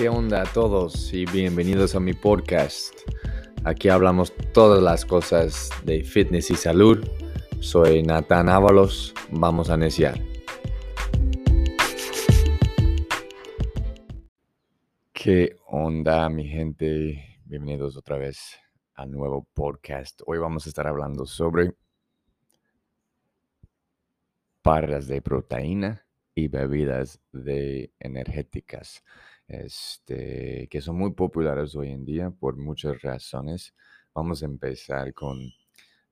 ¿Qué onda a todos y bienvenidos a mi podcast? Aquí hablamos todas las cosas de fitness y salud. Soy Nathan Ábalos, vamos a iniciar. ¿Qué onda mi gente? Bienvenidos otra vez al nuevo podcast. Hoy vamos a estar hablando sobre barras de proteína y bebidas de energéticas, este, que son muy populares hoy en día por muchas razones. Vamos a empezar con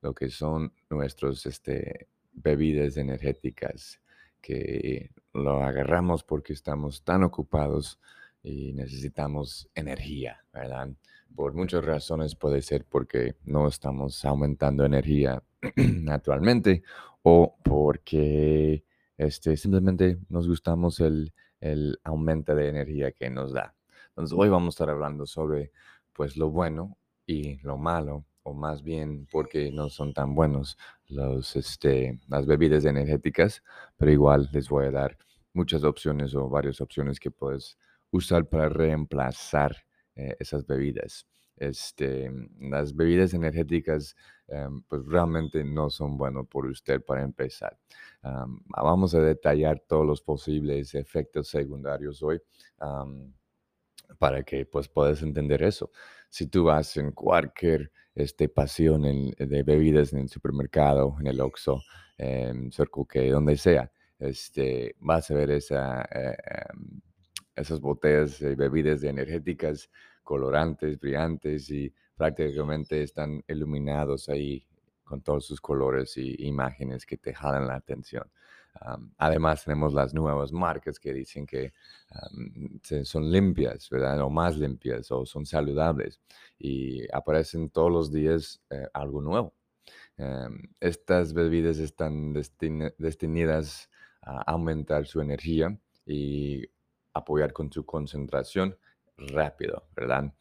lo que son nuestros este, bebidas energéticas, que lo agarramos porque estamos tan ocupados y necesitamos energía, ¿verdad? Por muchas razones puede ser porque no estamos aumentando energía naturalmente o porque este, simplemente nos gustamos el, el aumento de energía que nos da. Entonces hoy vamos a estar hablando sobre pues lo bueno y lo malo, o más bien porque no son tan buenos este, las bebidas energéticas, pero igual les voy a dar muchas opciones o varias opciones que puedes usar para reemplazar eh, esas bebidas. Este, las bebidas energéticas em, pues realmente no son buenas por usted para empezar. vamos a detallar todos los posibles efectos secundarios hoy para que pues puedas entender eso. Si tú vas en cualquier este, pasión de bebidas en el supermercado, en el Oxxo, en Circle K, donde sea, este, vas a ver esa, eh, em, esas botellas de bebidas energéticas colorantes, brillantes y prácticamente están iluminados ahí con todos sus colores y imágenes que te jalan la atención. además, tenemos las nuevas marcas que dicen que son limpias, ¿verdad? O más limpias o son saludables y aparecen todos los días eh, algo nuevo. estas bebidas están destinadas a aumentar su energía y apoyar con su concentración rápido, ¿verdad?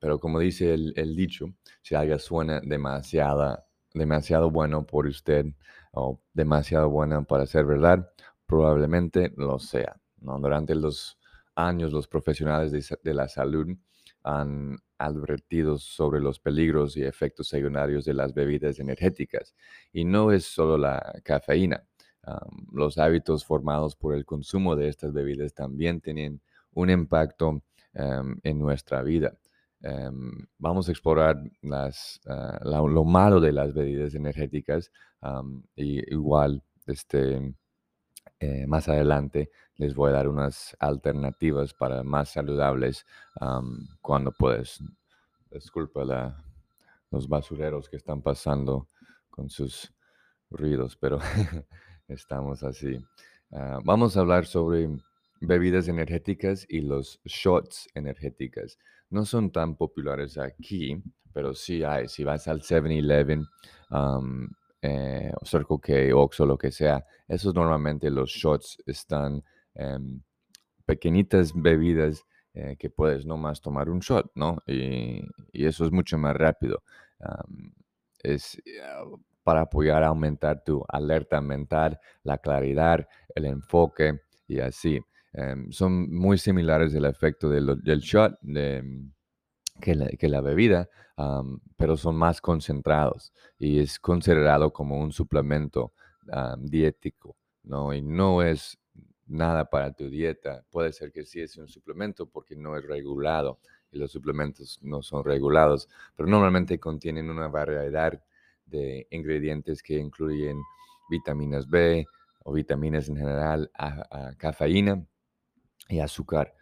pero como dice el, dicho, si algo suena demasiado, demasiado bueno por usted o demasiado bueno para ser verdad, probablemente lo sea. ¿no? Durante los años, los profesionales de, la salud han advertido sobre los peligros y efectos secundarios de las bebidas energéticas. Y no es solo la cafeína. los hábitos formados por el consumo de estas bebidas también tienen un impacto Em, en nuestra vida. Em, vamos a explorar las, ah, lo malo de las bebidas energéticas y igual este, eh, más adelante les voy a dar unas alternativas para más saludables cuando puedes. Disculpa la, los basureros que están pasando con sus ruidos, pero estamos así. Ah, vamos a hablar sobre bebidas energéticas y los shots energéticas. No son tan populares aquí, pero sí hay. Si vas al 7-Eleven, eh, o Circle K, Oxxo, lo que sea, esos normalmente los shots están pequeñitas bebidas eh, que puedes nomás tomar un shot, ¿no? Y, eso es mucho más rápido. es ah, para apoyar a aumentar tu alerta mental, la claridad, el enfoque y así. Em, son muy similares el efecto del, shot mm, que, la, bebida, pero son más concentrados y es considerado como un suplemento dietético, ¿no? Y no es nada para tu dieta. Puede ser que sí es un suplemento porque no es regulado y los suplementos no son regulados, pero normalmente contienen una variedad de ingredientes que incluyen vitaminas B o vitaminas en general, cafeína y azúcar.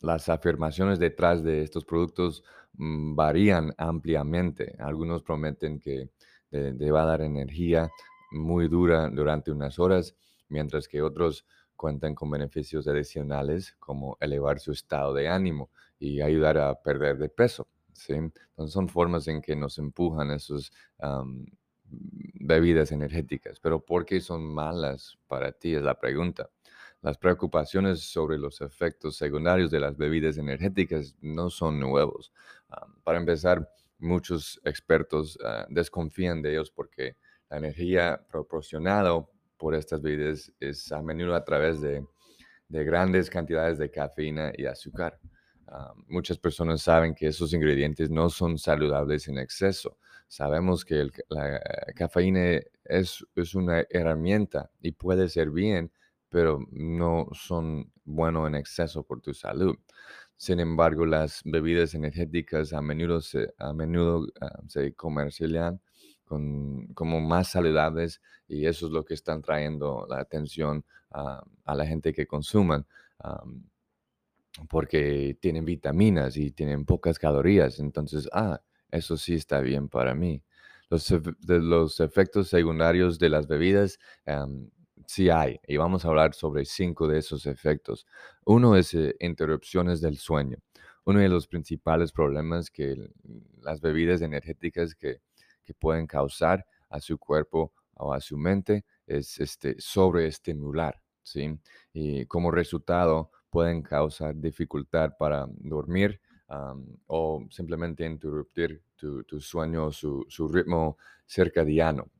las afirmaciones detrás de estos productos mm, varían ampliamente. Algunos prometen que te, va a dar energía muy dura durante unas horas, mientras que otros cuentan con beneficios adicionales como elevar su estado de ánimo y ayudar a perder de peso. ¿sí? Entonces son formas en que nos empujan esas bebidas energéticas. Pero ¿por qué son malas para ti? Es la pregunta. Las preocupaciones sobre los efectos secundarios de las bebidas energéticas no son nuevos. para empezar, muchos expertos ah, desconfían de ellos porque la energía proporcionada por estas bebidas es a menudo a través de, de grandes cantidades de cafeína y azúcar. Ah, muchas personas saben que esos ingredientes no son saludables en exceso. Sabemos que la cafeína es, es una herramienta y puede ser bien, pero no son buenos en exceso por tu salud. Sin embargo, las bebidas energéticas a menudo se, a menudo, ah, se comercializan con, como más saludables y eso es lo que están trayendo la atención a, la gente que consuman. porque tienen vitaminas y tienen pocas calorías. Entonces, ah, eso sí está bien para mí. Los, los efectos secundarios de las bebidas sí hay, y vamos a hablar sobre cinco de esos efectos. Uno es eh, interrupciones del sueño. Uno de los principales problemas que las bebidas energéticas que, que pueden causar a su cuerpo o a su mente es este, sobreestimular, ¿sí? Y como resultado pueden causar dificultad para dormir o simplemente interrumpir tu, sueño, su, su ritmo circadiano.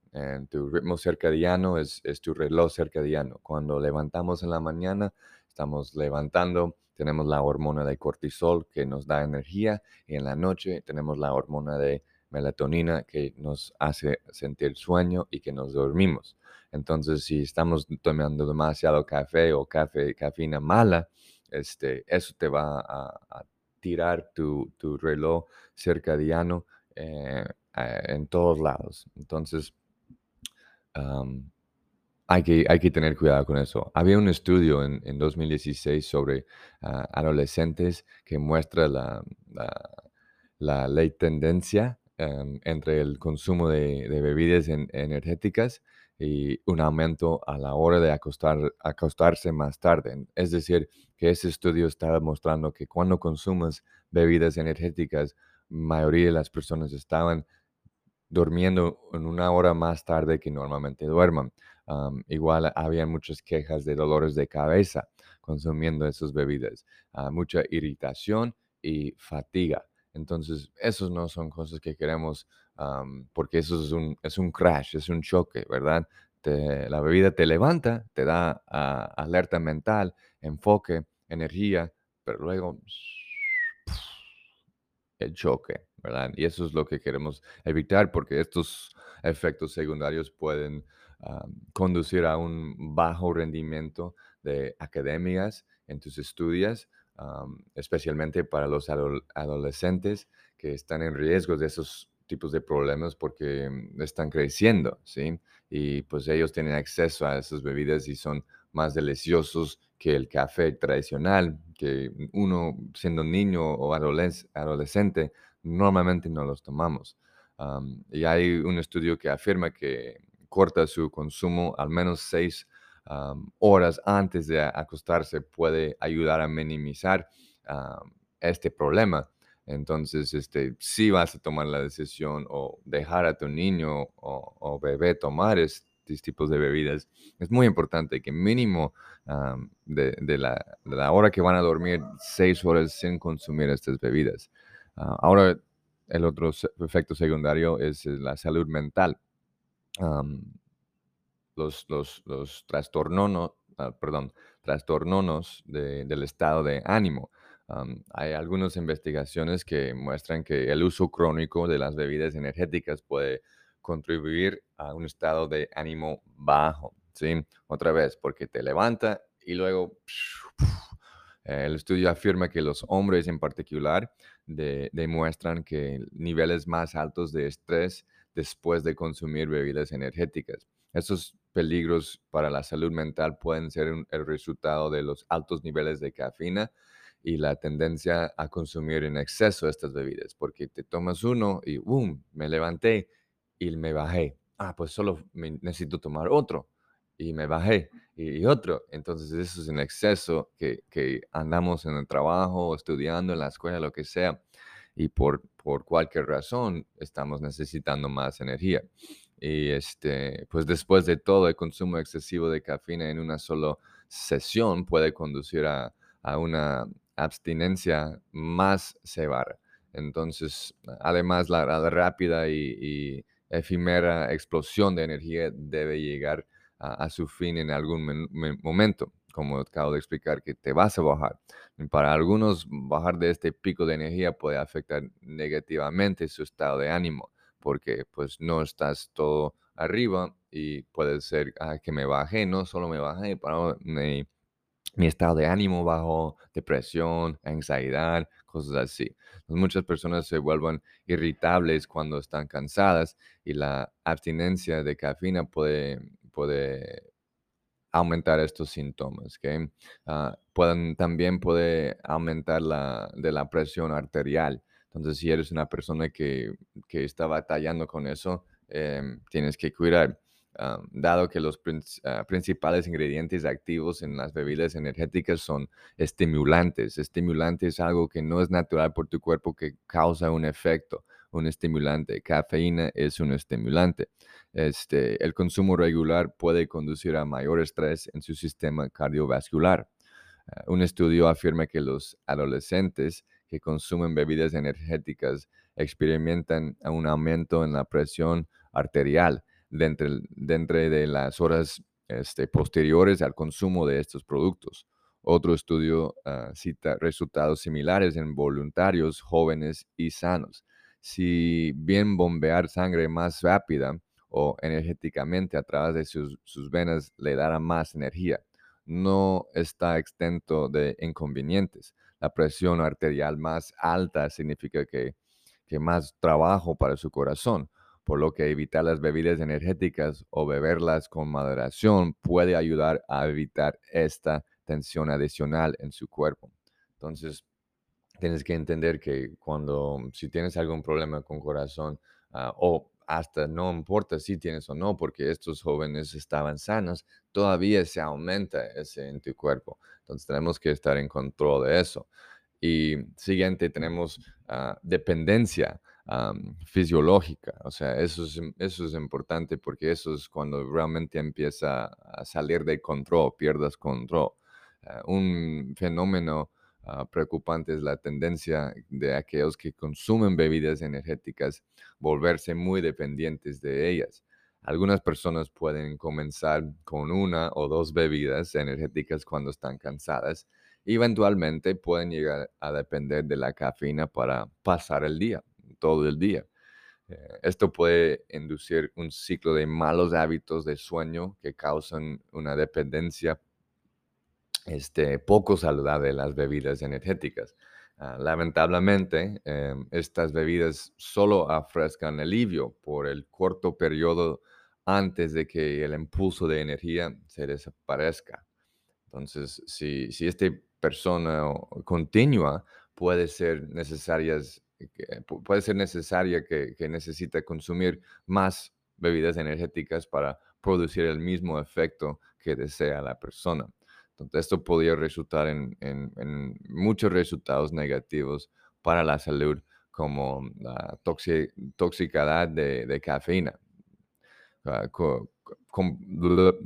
Tu ritmo circadiano es, es, tu reloj circadiano. Cuando levantamos en la mañana, estamos levantando, tenemos la hormona de cortisol que nos da energía y en la noche tenemos la hormona de melatonina que nos hace sentir sueño y que nos dormimos. Entonces, si estamos tomando demasiado café o café, cafeína mala, este, eso te va a, tirar tu, reloj circadiano eh, en todos lados. Entonces, hay, que, hay que tener cuidado con eso. Había un estudio en, en 2016 sobre ah, adolescentes que muestra la, la ley tendencia Em, entre el consumo de, bebidas energéticas y un aumento a la hora de acostar, acostarse más tarde. Es decir, que ese estudio está mostrando que cuando consumes bebidas energéticas, mayoría de las personas estaban durmiendo en una hora más tarde que normalmente duerman. igual había muchas quejas de dolores de cabeza consumiendo esas bebidas, ah, mucha irritación y fatiga. Entonces, esos no son cosas que queremos, porque eso es un, es un crash, es un choque, ¿verdad? la bebida te levanta, te da ah, alerta mental, enfoque, energía, pero luego el choque, Y eso es lo que queremos evitar porque estos efectos secundarios pueden conducir a un bajo rendimiento de academias en tus estudios, especialmente para los adolescentes que están en riesgo de esos tipos de problemas porque mm, están creciendo, ¿sí? Y pues ellos tienen acceso a esas bebidas y son más deliciosos que el café tradicional, que uno siendo niño o adolescente normalmente no los tomamos. y hay un estudio que afirma que corta su consumo al menos seis horas antes de acostarse puede ayudar a minimizar este problema. Entonces, este, si vas a tomar la decisión o dejar a tu niño o, bebé tomar estos tipos de bebidas, es muy importante que mínimo de, la, hora que van a dormir, seis horas sin consumir estas bebidas. Ah, ahora, el otro efecto secundario es la salud mental los, los, los trastornonos, ah, perdón, trastornos del estado de ánimo. hay algunas investigaciones que muestran que el uso crónico de las bebidas energéticas puede contribuir a un estado de ánimo bajo, ¿sí? Otra vez, porque te levanta y luego el estudio afirma que los hombres en particular demuestran que niveles más altos de estrés después de consumir bebidas energéticas. Esos peligros para la salud mental pueden ser el resultado de los altos niveles de cafeína y la tendencia a consumir en exceso estas bebidas, porque te tomas uno y ¡boom! Me levanté y me bajé. Ah, pues solo necesito tomar otro y me bajé y, otro. Entonces eso es en exceso que, que, andamos en el trabajo, estudiando, en la escuela, lo que sea, y por, por cualquier razón estamos necesitando más energía. Y este, pues después de todo, el consumo excesivo de cafeína en una sola sesión puede conducir a, una abstinencia más severa. Entonces, además, la, rápida y, efímera explosión de energía debe llegar a, su fin en algún momento. como acabo de explicar, que te vas a bajar. Para algunos, bajar de este pico de energía puede afectar negativamente su estado de ánimo, porque pues no estás todo arriba y puede ser ah, que me bajé, no solo me bajé, pero mi estado de ánimo bajo, depresión, ansiedad, cosas así. muchas personas se vuelven irritables cuando están cansadas y la abstinencia de cafeína puede, puede aumentar estos síntomas. ¿okay? Ah, pueden, también puede aumentar la, de la presión arterial. Entonces, si eres una persona que, que está batallando con eso, em, tienes que cuidar. Ah, dado que los ah, principales ingredientes activos en las bebidas energéticas son estimulantes. Estimulante es algo que no es natural por tu cuerpo que causa un efecto, un estimulante. Cafeína es un estimulante. Este, el consumo regular puede conducir a mayor estrés en su sistema cardiovascular. Ah, un estudio afirma que los adolescentes que consumen bebidas energéticas experimentan un aumento en la presión arterial dentro, de las horas este, posteriores al consumo de estos productos. Otro estudio ah, cita resultados similares en voluntarios jóvenes y sanos. Si bien bombear sangre más rápida o energéticamente a través de sus, venas le dará más energía, no está exento de inconvenientes. La presión arterial más alta significa que, que más trabajo para su corazón por lo que evitar las bebidas energéticas o beberlas con moderación puede ayudar a evitar esta tensión adicional en su cuerpo. Entonces, tienes que entender que cuando, si tienes algún problema con corazón ah, o hasta no importa si tienes o no, porque estos jóvenes estaban sanos, todavía se aumenta ese en tu cuerpo. Entonces tenemos que estar en control de eso. Y siguiente, tenemos ah, dependencia fisiológica. O sea, eso es, eso es importante porque eso es cuando realmente empieza a salir de control, pierdas control. Ah, un fenómeno ah, preocupante es la tendencia de aquellos que consumen bebidas energéticas volverse muy dependientes de ellas. Algunas personas pueden comenzar con una o dos bebidas energéticas cuando están cansadas y eventualmente pueden llegar a depender de la cafeína para pasar el día todo el día. Eh, esto puede inducir un ciclo de malos hábitos de sueño que causan una dependencia este, poco saludable las bebidas energéticas. Ah, lamentablemente, em, estas bebidas solo ofrezcan alivio por el corto periodo antes de que el impulso de energía se desaparezca. Entonces, si, esta persona continúa, puede ser necesarias puede ser necesaria que, que necesita consumir más bebidas energéticas para producir el mismo efecto que desea la persona. Entonces, esto podría resultar en, muchos resultados negativos para la salud, como la toxicidad de, cafeína,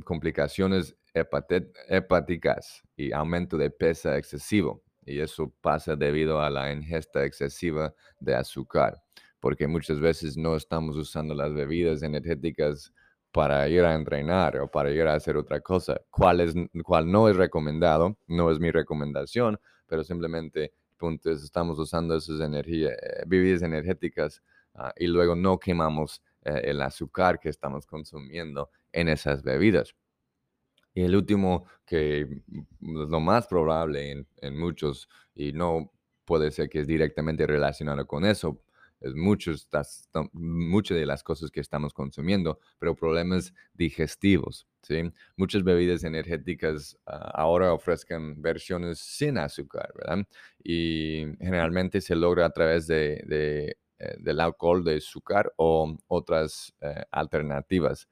complicaciones hepáticas y aumento de peso excesivo. Y eso pasa debido a la ingesta excesiva de azúcar, porque muchas veces no estamos usando las bebidas energéticas para ir a entrenar o para ir a hacer otra cosa, cual, es, cual no es recomendado, no es mi recomendación, pero simplemente punto estamos usando esas energías, eh, bebidas energéticas ah, y luego no quemamos eh, el azúcar que estamos consumiendo en esas bebidas. Y el último, que mm, lo más probable en, muchos, y no puede ser que es directamente relacionado con eso, es muchos, muchas de las cosas que estamos consumiendo, pero problemas digestivos. ¿sí? Muchas bebidas energéticas ah, ahora ofrezcan versiones sin azúcar, ¿verdad? Y generalmente se logra a través de, de eh, del alcohol de azúcar o otras eh, alternativas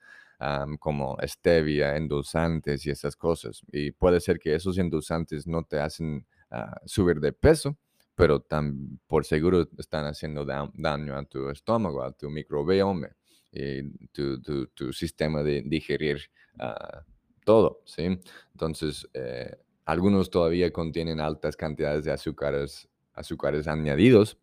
como stevia, endulzantes y esas cosas. Y puede ser que esos endulzantes no te hacen ah, subir de peso, pero tan, por seguro están haciendo daño a tu estómago, a tu microbioma y tu, tu, sistema de digerir ah, todo, ¿sí? Entonces, eh, algunos todavía contienen altas cantidades de azúcares, azúcares añadidos,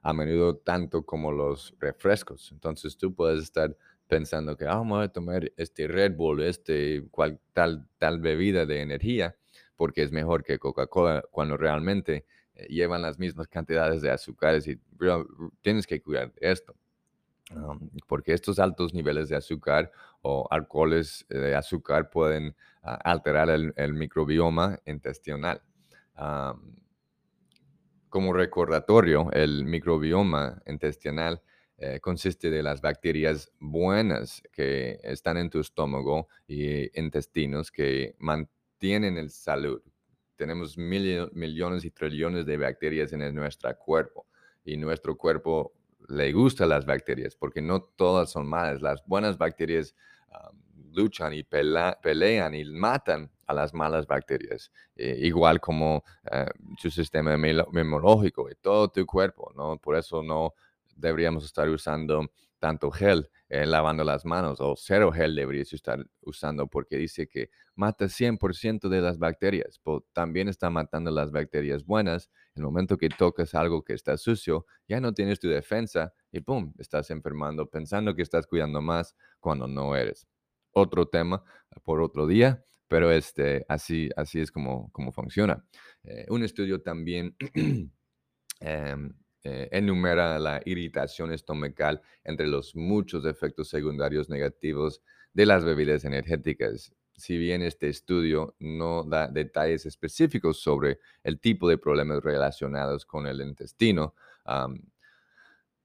a menudo tanto como los refrescos. Entonces, tú puedes estar pensando que ah, vamos a tomar este Red Bull, este cual, tal, tal bebida de energía, porque es mejor que Coca-Cola cuando realmente eh, llevan las mismas cantidades de azúcares y tienes que cuidar esto. porque estos altos niveles de azúcar o alcoholes de azúcar pueden ah, alterar el, microbioma intestinal. como recordatorio, el microbioma intestinal eh, consiste de las bacterias buenas que están en tu estómago y intestinos que mantienen el salud. Tenemos millones y trillones de bacterias en nuestro cuerpo y nuestro cuerpo le gusta las bacterias porque no todas son malas. Las buenas bacterias luchan y pelean y matan a las malas bacterias, eh, igual como eh, tu sistema inmunológico y todo tu cuerpo, ¿no? Por eso no deberíamos estar usando tanto gel eh, lavando las manos o cero gel deberías estar usando porque dice que mata 100% de las bacterias, pero también está matando las bacterias buenas. En el momento que tocas algo que está sucio, ya no tienes tu defensa y ¡pum! Estás enfermando pensando que estás cuidando más cuando no eres. Otro tema por otro día, pero este, así, así es como, como funciona. Eh, un estudio también em, eh, enumera la irritación estomacal entre los muchos efectos secundarios negativos de las bebidas energéticas. Si bien este estudio no da detalles específicos sobre el tipo de problemas relacionados con el intestino,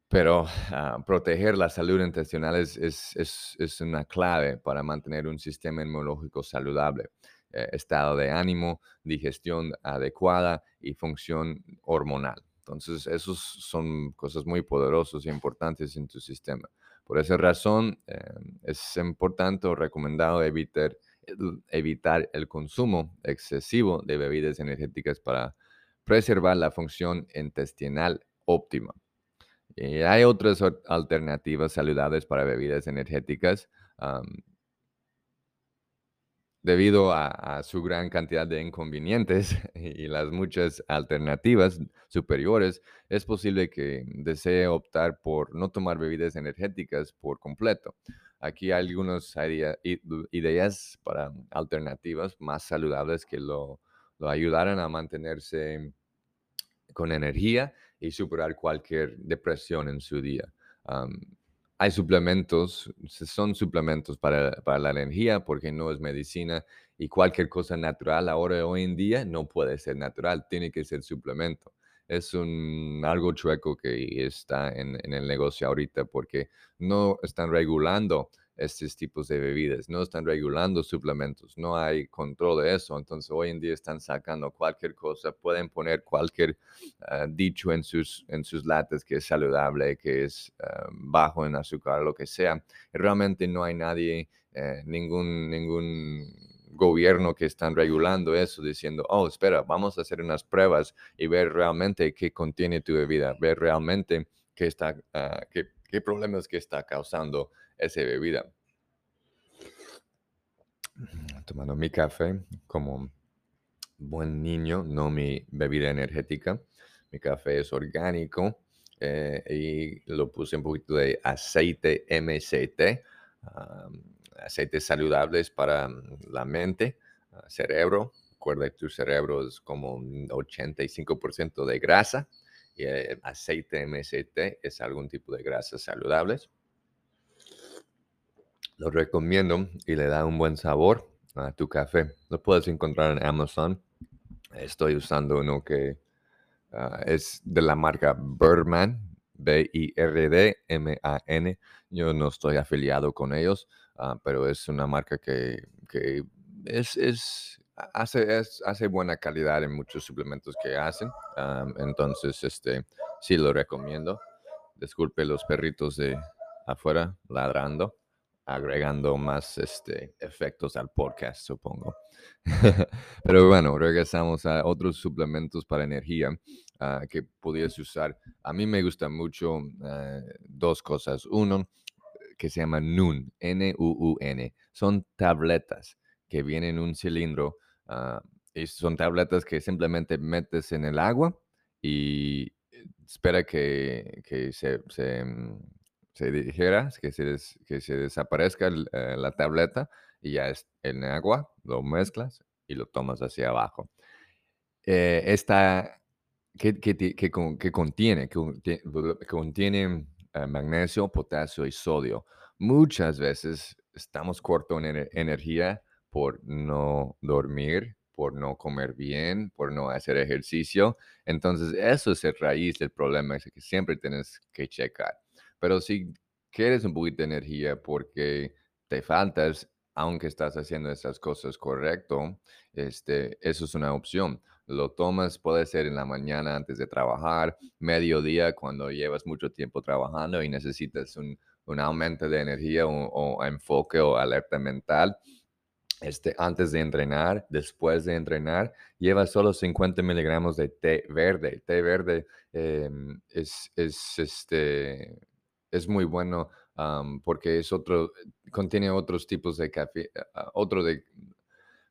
pero ah, proteger la salud intestinal es, es, una clave para mantener un sistema inmunológico saludable, eh, estado de ánimo, digestión adecuada y función hormonal. Entonces, esos son cosas muy poderosas e importantes en tu sistema. Por esa razón, eh, es importante o recomendado evitar, evitar el consumo excesivo de bebidas energéticas para preservar la función intestinal óptima. hay otras alternativas saludables para bebidas energéticas debido a, su gran cantidad de inconvenientes y las muchas alternativas superiores, es posible que desee optar por no tomar bebidas energéticas por completo. Aquí hay algunas ideas para alternativas más saludables que lo, lo ayudarán a mantenerse con energía y superar cualquier depresión en su día hay suplementos, son suplementos para, la energía porque no es medicina y cualquier cosa natural ahora hoy en día no puede ser natural, tiene que ser suplemento. Es un algo chueco que está en, en el negocio ahorita porque no están regulando estos tipos de bebidas, no están regulando suplementos, no hay control de eso, entonces hoy en día están sacando cualquier cosa, pueden poner cualquier ah, dicho en sus, en sus latas que es saludable, que es ah, bajo en azúcar, lo que sea, realmente no hay nadie, eh, ningún, ningún gobierno que están regulando eso, diciendo, oh, espera, vamos a hacer unas pruebas y ver realmente qué contiene tu bebida, ver realmente qué, está, uh, qué, qué problemas que está causando esa bebida. Tomando mi café como buen niño, no mi bebida energética. Mi café es orgánico eh, y lo puse un poquito de aceite MCT, aceites saludables para la mente, ah, cerebro. Recuerda que tu cerebro es como un 85% de grasa y el aceite MCT es algún tipo de grasas saludables. Lo recomiendo y le da un buen sabor a tu café. Lo puedes encontrar en Amazon. Estoy usando uno que ah, es de la marca Birdman, B-I-R-D-M-A-N. Yo no estoy afiliado con ellos, ah, pero es una marca que, es, hace, hace buena calidad en muchos suplementos que hacen. Ah, entonces, este, sí lo recomiendo. Disculpe los perritos de afuera ladrando agregando más este, efectos al podcast, supongo. Pero bueno, regresamos a otros suplementos para energía ah, que podías usar. A mí me gustan mucho ah, dos cosas. Uno, que se llama NUN, N-U-U-N. Son tabletas que vienen en un cilindro ah, y son tabletas que simplemente metes en el agua y espera que, que se, se mm, se dijera, que se, que se desaparezca eh, la tableta y ya es en agua, lo mezclas y lo tomas hacia abajo. Eh, esta, que, que, que, que contiene, contiene eh, magnesio, potasio y sodio. Muchas veces estamos cortos en energía por no dormir, por no comer bien, por no hacer ejercicio. Entonces, eso es el raíz del problema, es que siempre tienes que checar. Pero si quieres un poquito de energía porque te faltas, aunque estás haciendo esas cosas correcto, este, eso es una opción. Lo tomas, puede ser en la mañana antes de trabajar, mediodía cuando llevas mucho tiempo trabajando y necesitas un, aumento de energía o, enfoque o alerta mental. Este, antes de entrenar, después de entrenar, lleva solo 50 miligramos de té verde. Té verde em, es, es, este, es muy bueno porque es otro, contiene otros tipos de café, otro de,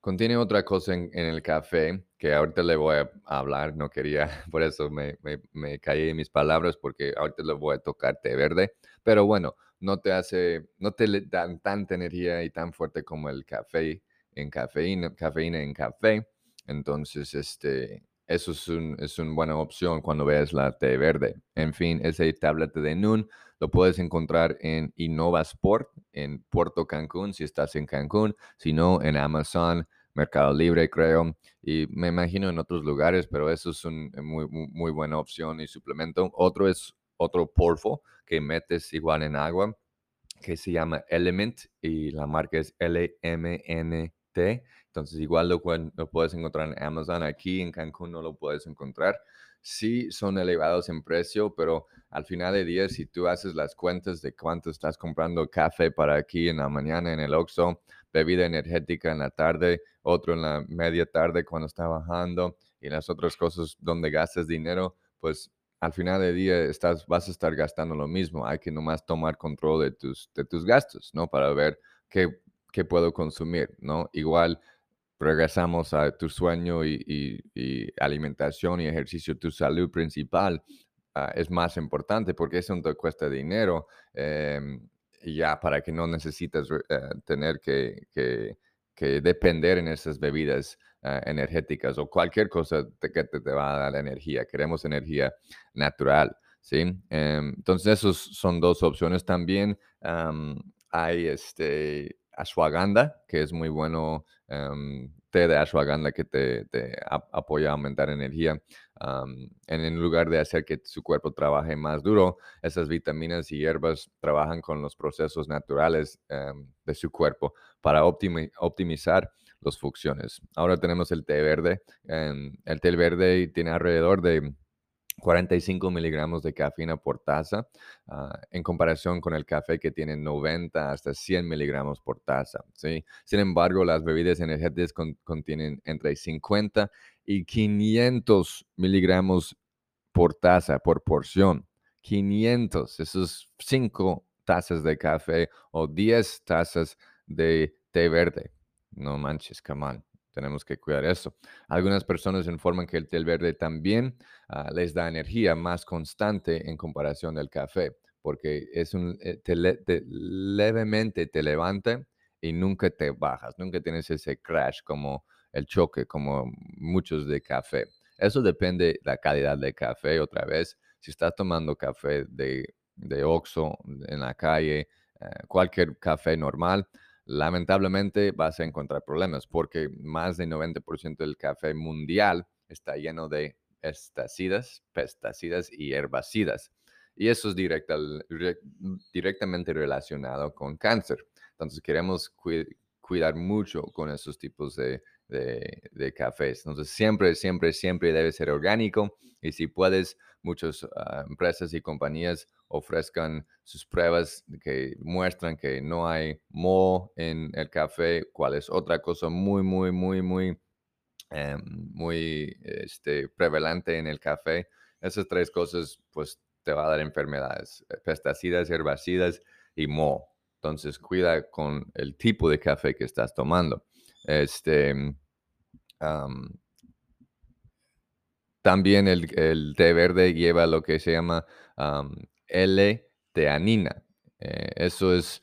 contiene otra cosa en, el café que ahorita le voy a hablar, no quería, por eso me, me, caí en mis palabras porque ahorita le voy a tocar té verde, pero bueno, no te hace, no te dan tanta energía y tan fuerte como el café en cafeína, cafeína en café, entonces este, eso es, es una buena opción cuando veas la té verde. En fin, ese tablete de NUN lo puedes encontrar en Innovasport, en Puerto Cancún, si estás en Cancún, si no, en Amazon, Mercado Libre, creo, y me imagino en otros lugares, pero eso es una muy, muy, buena opción y suplemento. Otro es otro polvo que metes igual en agua, que se llama Element y la marca es L-M-N-T. Entonces, igual lo, lo, puedes encontrar en Amazon. Aquí en Cancún no lo puedes encontrar. Sí son elevados en precio, pero al final de día, si tú haces las cuentas de cuánto estás comprando café para aquí en la mañana en el Oxxo, bebida energética en la tarde, otro en la media tarde cuando está bajando y las otras cosas donde gastas dinero, pues al final del día estás, vas a estar gastando lo mismo. Hay que nomás tomar control de tus, de tus gastos, ¿no? Para ver qué, qué puedo consumir, ¿no? Igual regresamos a tu sueño y, alimentación y ejercicio, tu salud principal ah, es más importante porque eso te cuesta dinero em, ya para que no necesites eh, tener que, depender en esas bebidas ah, energéticas o cualquier cosa que te, va a dar energía. Queremos energía natural. ¿sí? Em, entonces, esas son dos opciones también. hay este, ashwagandha, que es muy bueno, em, té de ashwagandha que te, apoya a aumentar energía. en, lugar de hacer que su cuerpo trabaje más duro, esas vitaminas y hierbas trabajan con los procesos naturales em, de su cuerpo para optimizar las funciones. Ahora tenemos el té verde. Em, el té verde tiene alrededor de 45 miligramos de cafeína por taza, ah, en comparación con el café que tiene 90 hasta 100 miligramos por taza. ¿sí? Sin embargo, las bebidas energéticas contienen entre 50 y 500 miligramos por taza, por porción. 500, esos 5 tazas de café o 10 tazas de té verde. No manches, come on tenemos que cuidar eso. Algunas personas informan que el té verde también ah, les da energía más constante en comparación del café, porque es un, eh, levemente te levanta y nunca te bajas, nunca tienes ese crash como el choque, como muchos de café. Eso depende de la calidad del café, otra vez. Si estás tomando café de, de Oxxo en la calle, eh, cualquier café normal, lamentablemente vas a encontrar problemas porque más del 90% del café mundial está lleno de estacídas, pesticidas y herbicidas. Y eso es directamente relacionado con cáncer. Entonces queremos cuidar mucho con esos tipos de, de, cafés. Entonces, siempre, siempre, siempre debe ser orgánico y si puedes, muchas ah, empresas y compañías ofrezcan sus pruebas que muestran que no hay moho en el café, cuál es otra cosa muy, muy, muy, muy, em, muy este, prevalente en el café. Esas tres cosas, pues, te va a dar enfermedades, eh, pesticidas, herbicidas y moho. Entonces, cuida con el tipo de café que estás tomando. Este, también el, té verde lleva lo que se llama L-teanina. Eh, eso es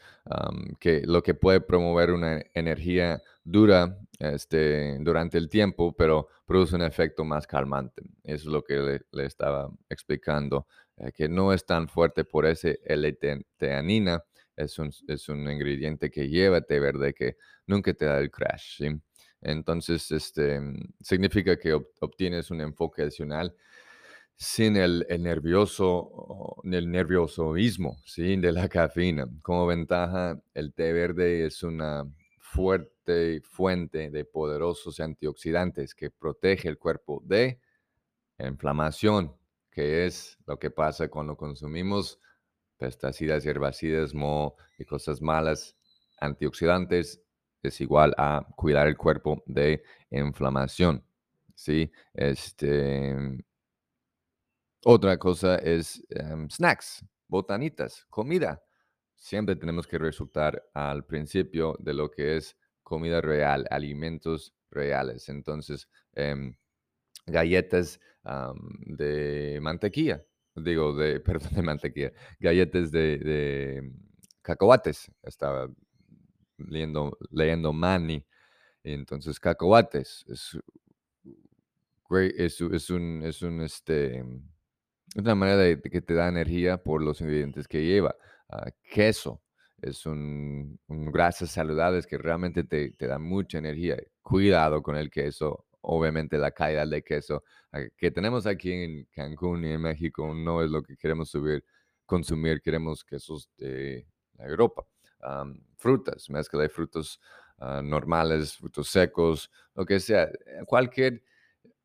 que lo que puede promover una energía dura este, durante el tiempo, pero produce un efecto más calmante. Es lo que le, estaba explicando, eh, que no es tan fuerte por ese L-teanina, es un, es un ingrediente que lleva té verde que nunca te da el crash. Entonces, este, significa que obtienes un enfoque adicional sin el, nervioso, el nerviosoísmo ¿sí? de la cafeína. Como ventaja, el té verde es una fuerte fuente de poderosos antioxidantes que protege el cuerpo de inflamación, que es lo que pasa cuando consumimos pesticidas, herbicidas, mo y cosas malas. Antioxidantes es igual a cuidar el cuerpo de inflamación. ¿sí? Este, otra cosa es em, snacks, botanitas, comida. Siempre tenemos que resultar al principio de lo que es comida real, alimentos reales. Entonces, em, galletas de mantequilla, digo, de, perdón, de mantequilla, galletas de, de cacahuates. Estaba leyendo, leyendo Manny. Entonces, cacahuates es, es, es un, es un, este, es una manera de, que te da energía por los ingredientes que lleva. Ah, queso es un, grasas saludables que realmente te, te da mucha energía. Cuidado con el queso. Obviamente la calidad de queso ah, que tenemos aquí en Cancún y en México no es lo que queremos subir, consumir. Queremos quesos de Europa. frutas, mezcla de frutos ah, normales, frutos secos, lo que sea. Cualquier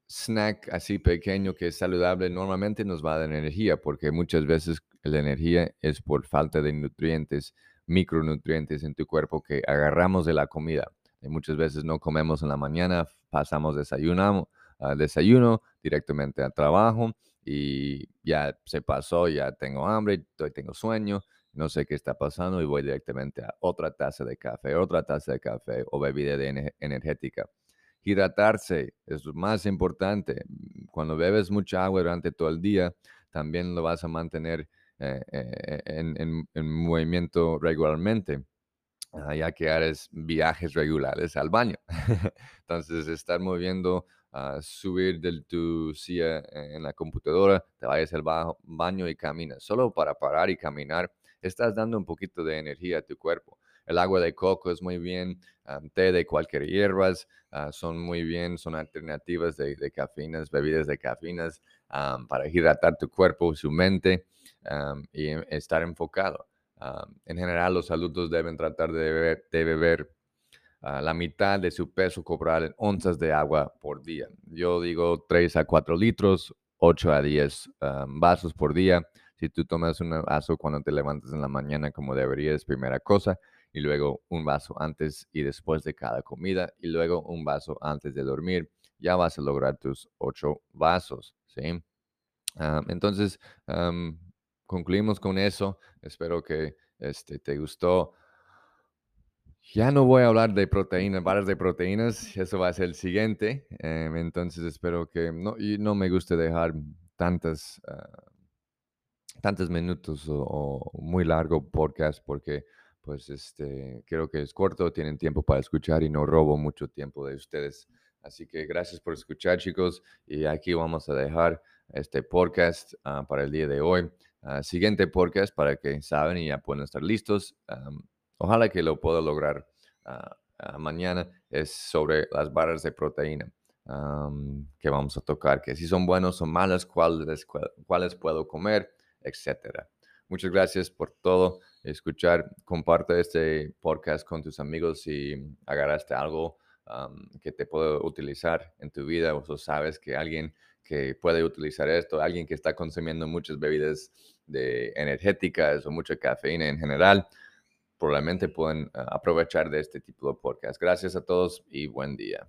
snack así pequeño que es saludable normalmente nos va a dar energía porque muchas veces la energía es por falta de nutrientes, micronutrientes en tu cuerpo que agarramos de la comida. Y muchas veces no comemos en la mañana, pasamos desayunamos, uh, desayuno directamente al trabajo y ya se pasó, ya tengo hambre, tengo sueño, no sé qué está pasando y voy directamente a otra taza de café, otra taza de café o bebida energética hidratarse es lo más importante. Cuando bebes mucha agua durante todo el día, también lo vas a mantener eh, eh, en, movimiento regularmente, ah, ya que haces viajes regulares al baño. Entonces, estar moviendo, uh, subir de tu silla en la computadora, te vayas al baño y caminas. Solo para parar y caminar, estás dando un poquito de energía a tu cuerpo. El agua de coco es muy bien, té de cualquier hierbas ah, son muy bien, son alternativas de, de cafeínas, bebidas de cafeínas para hidratar tu cuerpo, su mente y estar enfocado. en general, los adultos deben tratar de beber, la mitad de su peso corporal en onzas de agua por día. Yo digo 3 a 4 litros, 8 a 10 vasos por día. Si tú tomas un vaso cuando te levantas en la mañana como deberías, primera cosa, y luego un vaso antes y después de cada comida y luego un vaso antes de dormir, ya vas a lograr tus ocho vasos, ¿sí? entonces, concluimos con eso. Espero que este, te gustó. Ya no voy a hablar de proteínas, barras de proteínas, eso va a ser el siguiente. Em, entonces espero que no, y no me guste dejar tantas, ah, tantos minutos o, muy largo podcast porque pues este, creo que es corto, tienen tiempo para escuchar y no robo mucho tiempo de ustedes. Así que gracias por escuchar, chicos. Y aquí vamos a dejar este podcast ah, para el día de hoy. Ah, siguiente podcast para que saben y ya pueden estar listos. ojalá que lo pueda lograr ah, mañana. Es sobre las barras de proteína que vamos a tocar, que si son buenos o malas, cuáles, cuáles puedo comer, etcétera. Muchas gracias por todo escuchar. Comparte este podcast con tus amigos si agarraste algo que te puede utilizar en tu vida o sabes que alguien que puede utilizar esto, alguien que está consumiendo muchas bebidas de energéticas o mucha cafeína en general, probablemente pueden ah, aprovechar de este tipo de podcast. Gracias a todos y buen día.